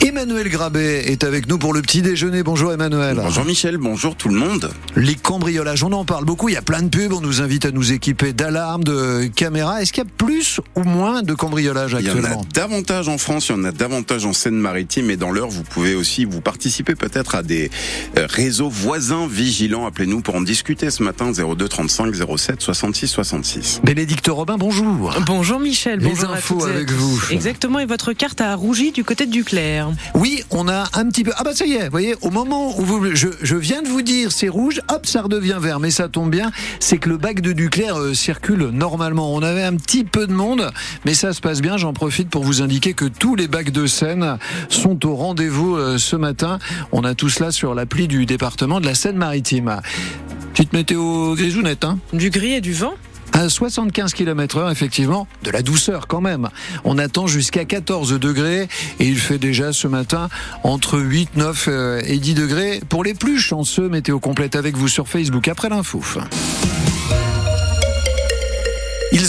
Emmanuel Grabet est avec nous pour le petit déjeuner. Bonjour Emmanuel. Bonjour Michel, bonjour tout le monde. Les cambriolages, on en parle beaucoup, il y a plein de pubs, on nous invite à nous équiper d'alarmes, de caméras. Est-ce qu'il y a plus ou moins de cambriolages actuellement Il y en a davantage en France, il y en a davantage en Seine-Maritime et dans l'heure, vous pouvez aussi vous participer peut-être à des euh, réseaux voisins vigilants. Appelez-nous pour en discuter ce matin 02 35 07 66 66. Bénédicte Robin, bonjour. Bonjour Michel, Les bonjour infos à toutes avec vous. Exactement, et votre carte a rougi du côté de Duclair. Oui, on a un petit peu. Ah bah ça y est, vous voyez, au moment où vous, je, je viens de vous dire c'est rouge, hop, ça redevient vert. Mais ça tombe bien, c'est que le bac de Duclair euh, circule normalement. On avait un petit peu de monde, mais ça se passe bien. J'en profite pour vous indiquer que tous les bacs de Seine sont au rendez-vous euh, ce matin. On a tout cela sur l'appli du département de la Seine-Maritime. Petite météo grisounette, hein Du gris et du vent à 75 km heure, effectivement, de la douceur quand même. On attend jusqu'à 14 degrés et il fait déjà ce matin entre 8, 9 euh, et 10 degrés. Pour les plus chanceux, météo complète avec vous sur Facebook après l'info.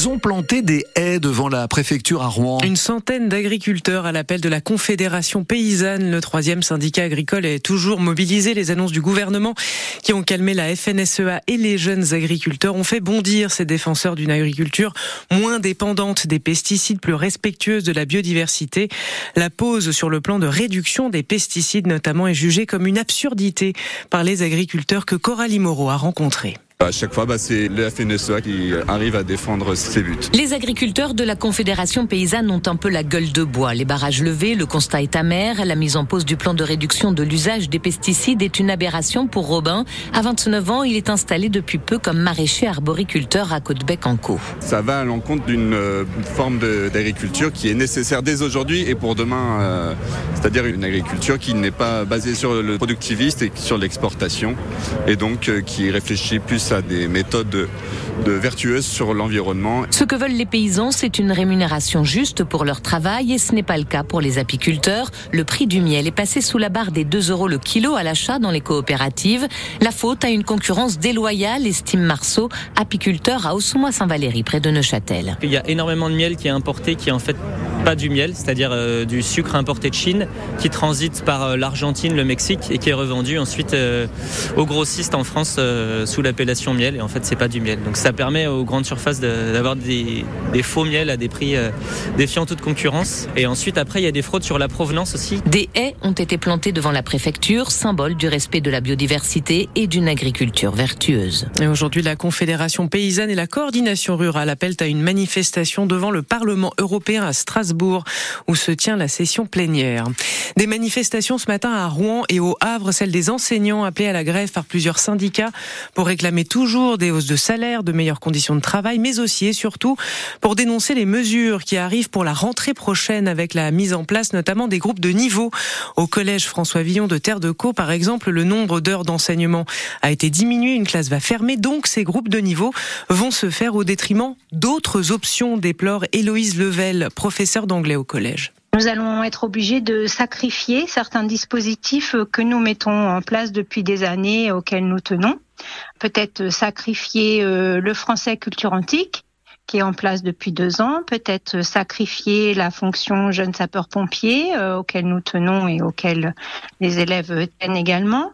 Ils ont planté des haies devant la préfecture à Rouen. Une centaine d'agriculteurs à l'appel de la Confédération paysanne, le troisième syndicat agricole, est toujours mobilisé. Les annonces du gouvernement qui ont calmé la FNSEA et les jeunes agriculteurs ont fait bondir ces défenseurs d'une agriculture moins dépendante des pesticides, plus respectueuse de la biodiversité. La pause sur le plan de réduction des pesticides notamment est jugée comme une absurdité par les agriculteurs que Coralie Moreau a rencontrés. À chaque fois, bah, c'est le FNSEA qui arrive à défendre ses buts. Les agriculteurs de la Confédération paysanne ont un peu la gueule de bois. Les barrages levés, le constat est amer. La mise en pause du plan de réduction de l'usage des pesticides est une aberration pour Robin. À 29 ans, il est installé depuis peu comme maraîcher arboriculteur à Côtebec-en-Caux. Ça va à l'encontre d'une euh, forme d'agriculture qui est nécessaire dès aujourd'hui et pour demain, euh, c'est-à-dire une agriculture qui n'est pas basée sur le productiviste et sur l'exportation et donc euh, qui réfléchit plus à des méthodes de, de vertueuses sur l'environnement. Ce que veulent les paysans, c'est une rémunération juste pour leur travail et ce n'est pas le cas pour les apiculteurs. Le prix du miel est passé sous la barre des 2 euros le kilo à l'achat dans les coopératives. La faute à une concurrence déloyale, estime Marceau, apiculteur à Ossomois-Saint-Valéry, près de Neuchâtel. Il y a énormément de miel qui est importé, qui est en fait pas du miel, c'est-à-dire euh, du sucre importé de Chine, qui transite par euh, l'Argentine, le Mexique et qui est revendu ensuite euh, aux grossistes en France euh, sous l'appellation miel. Et en fait, c'est pas du miel. Donc ça permet aux grandes surfaces de- d'avoir des, des faux miels à des prix euh, défiant toute concurrence. Et ensuite, après, il y a des fraudes sur la provenance aussi. Des haies ont été plantées devant la préfecture, symbole du respect de la biodiversité et d'une agriculture vertueuse. Et aujourd'hui, la Confédération paysanne et la coordination rurale appellent à une manifestation devant le Parlement européen à Strasbourg, où se tient la session plénière. Des manifestations ce matin à Rouen et au Havre, celle des enseignants appelés à la grève par plusieurs syndicats pour réclamer toujours des hausses de salaire, de meilleures conditions de travail, mais aussi et surtout pour dénoncer les mesures qui arrivent pour la rentrée prochaine avec la mise en place notamment des groupes de niveau. Au collège François Villon de Terre de Caux, par exemple, le nombre d'heures d'enseignement a été diminué, une classe va fermer, donc ces groupes de niveau vont se faire au détriment d'autres options, déplore Héloïse Level, professeure au collège. Nous allons être obligés de sacrifier certains dispositifs que nous mettons en place depuis des années auxquels nous tenons. Peut-être sacrifier euh, le français culture antique qui est en place depuis deux ans, peut-être sacrifier la fonction jeune sapeur-pompier euh, auquel nous tenons et auquel les élèves tiennent également,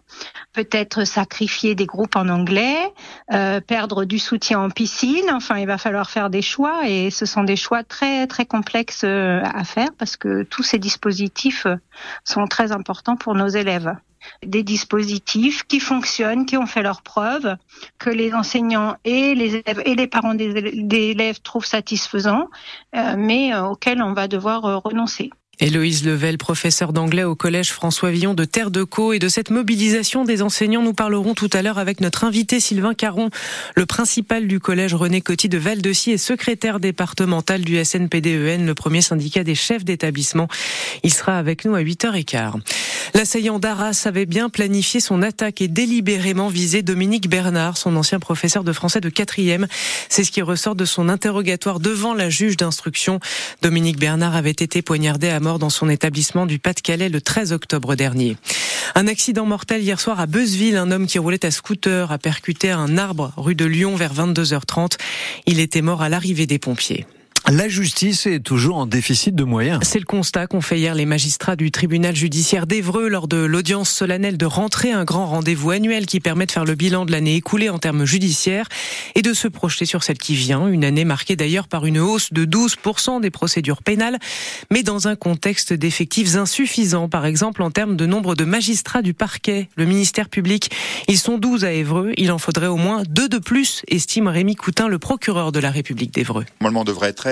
peut-être sacrifier des groupes en anglais, euh, perdre du soutien en piscine. Enfin, il va falloir faire des choix et ce sont des choix très très complexes euh, à faire parce que tous ces dispositifs sont très importants pour nos élèves. Des dispositifs qui fonctionnent, qui ont fait leurs preuves, que les enseignants et les élèves et les parents des trouvent satisfaisants, euh, mais euh, auxquels on va devoir euh, renoncer. Héloïse Level, professeure d'anglais au collège François Villon de Terre de Caux et de cette mobilisation des enseignants, nous parlerons tout à l'heure avec notre invité Sylvain Caron, le principal du collège René Coty de Val-de-Cy et secrétaire départemental du SNPDEN, E le premier syndicat des chefs d'établissement. Il sera avec nous à 8h15. L'assaillant d'Arras avait bien planifié son attaque et délibérément visé Dominique Bernard, son ancien professeur de français de 4e. C'est ce qui ressort de son interrogatoire devant la juge d'instruction. Dominique Bernard avait été poignardé à dans son établissement du Pas-de-Calais le 13 octobre dernier. Un accident mortel hier soir à Beuzeville. Un homme qui roulait à scooter a percuté un arbre rue de Lyon vers 22h30. Il était mort à l'arrivée des pompiers. La justice est toujours en déficit de moyens. C'est le constat qu'ont fait hier les magistrats du tribunal judiciaire d'Evreux lors de l'audience solennelle de rentrée, un grand rendez-vous annuel qui permet de faire le bilan de l'année écoulée en termes judiciaires et de se projeter sur celle qui vient, une année marquée d'ailleurs par une hausse de 12% des procédures pénales, mais dans un contexte d'effectifs insuffisants, par exemple en termes de nombre de magistrats du parquet, le ministère public. Ils sont 12 à Évreux, il en faudrait au moins deux de plus, estime Rémi Coutin, le procureur de la République d'Évreux. Normalement, devrait être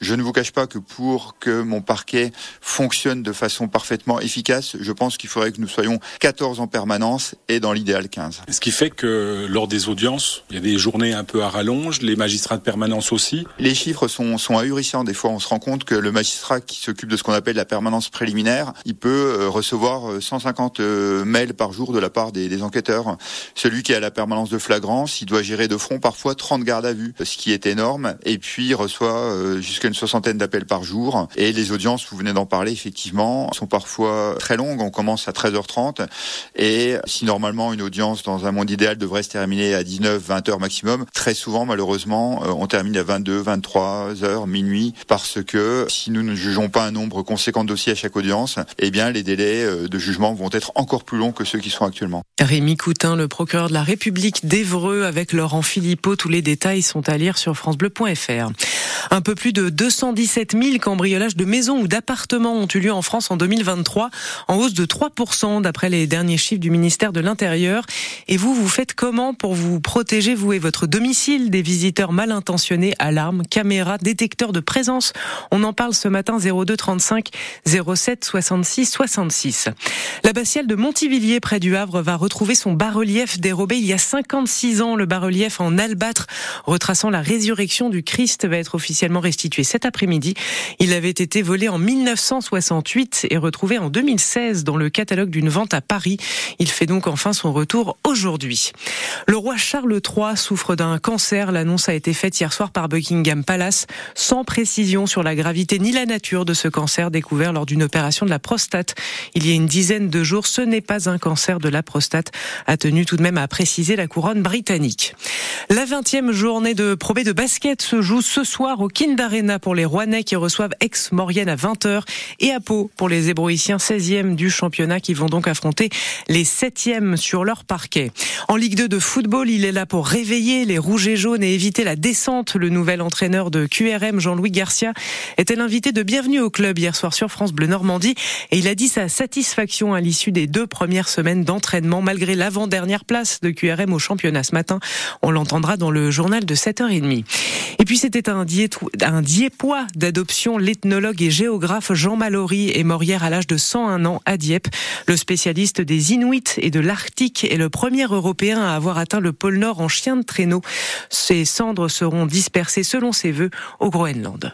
je ne vous cache pas que pour que mon parquet fonctionne de façon parfaitement efficace, je pense qu'il faudrait que nous soyons 14 en permanence et dans l'idéal 15. Ce qui fait que lors des audiences, il y a des journées un peu à rallonge, les magistrats de permanence aussi. Les chiffres sont, sont ahurissants. Des fois, on se rend compte que le magistrat qui s'occupe de ce qu'on appelle la permanence préliminaire, il peut euh, recevoir 150 euh, euh, mails par jour de la part des, des enquêteurs. Celui qui a la permanence de flagrance, il doit gérer de front parfois 30 gardes à vue, ce qui est énorme. Et puis, il reçoit jusqu'à une soixantaine d'appels par jour. Et les audiences, vous venez d'en parler, effectivement, sont parfois très longues. On commence à 13h30. Et si normalement une audience dans un monde idéal devrait se terminer à 19, 20 heures maximum, très souvent, malheureusement, euh, on termine à 22, 23 heures, minuit, parce que si nous ne jugeons pas un nombre conséquent de dossiers à chaque audience, eh bien, les délais euh, de jugement vont être encore plus longs que ceux qui sont actuellement. Rémi Coutin, le procureur de la République d'Evreux, avec Laurent Philippot. Tous les détails sont à lire sur francebleu.fr. Un peu plus de 217 000 cambriolages de maisons ou d'appartements ont eu lieu en France en 2023, en hausse de 3% d'après les derniers chiffres du ministère de l'Intérieur. Et vous, vous faites comment pour vous protéger, vous et votre domicile, des visiteurs mal intentionnés, alarmes, caméras, détecteurs de présence? On en parle ce matin 02 35 07 66 66. La Bastiale de Montivilliers, près du Havre, va retrouver son bas-relief dérobé il y a 56 ans. Le bas-relief en albâtre, retraçant la résurrection du Christ, va être officiellement restitué cet après-midi. Il avait été volé en 1968 et retrouvé en 2016 dans le catalogue d'une vente à Paris. Il fait donc enfin son retour aujourd'hui. Le roi Charles III souffre d'un cancer. L'annonce a été faite hier soir par Buckingham Palace, sans précision sur la gravité ni la nature de ce cancer découvert lors d'une opération de la prostate. Il y a une dizaine de jours, ce n'est pas un cancer de la prostate, a tenu tout de même à préciser la couronne britannique. La 20e journée de probé de basket se joue ce soir au Kind Arena pour les Rouennais qui reçoivent Aix-Maurienne à 20h et à Pau pour les Ébroïciens 16e du championnat qui vont donc affronter les 7e sur leur parquet. En Ligue 2 de football, il est là pour réveiller les rouges et jaunes et éviter la descente. Le nouvel entraîneur de QRM, Jean-Louis Garcia, était l'invité de bienvenue au club hier soir sur France Bleu Normandie et il a dit sa satisfaction à l'issue des deux premières semaines d'entraînement malgré l'avant-dernière place de QRM au championnat ce matin. On l'entendra dans le journal de 7h30. Et puis c'était un, un diépois d'adoption. L'ethnologue et géographe Jean Mallory est mort hier à l'âge de 101 ans à Dieppe. Le spécialiste des Inuits et de l'Arctique est le premier Européen à avoir atteint le pôle Nord en chien de traîneau. Ses cendres seront dispersées selon ses voeux au Groenland.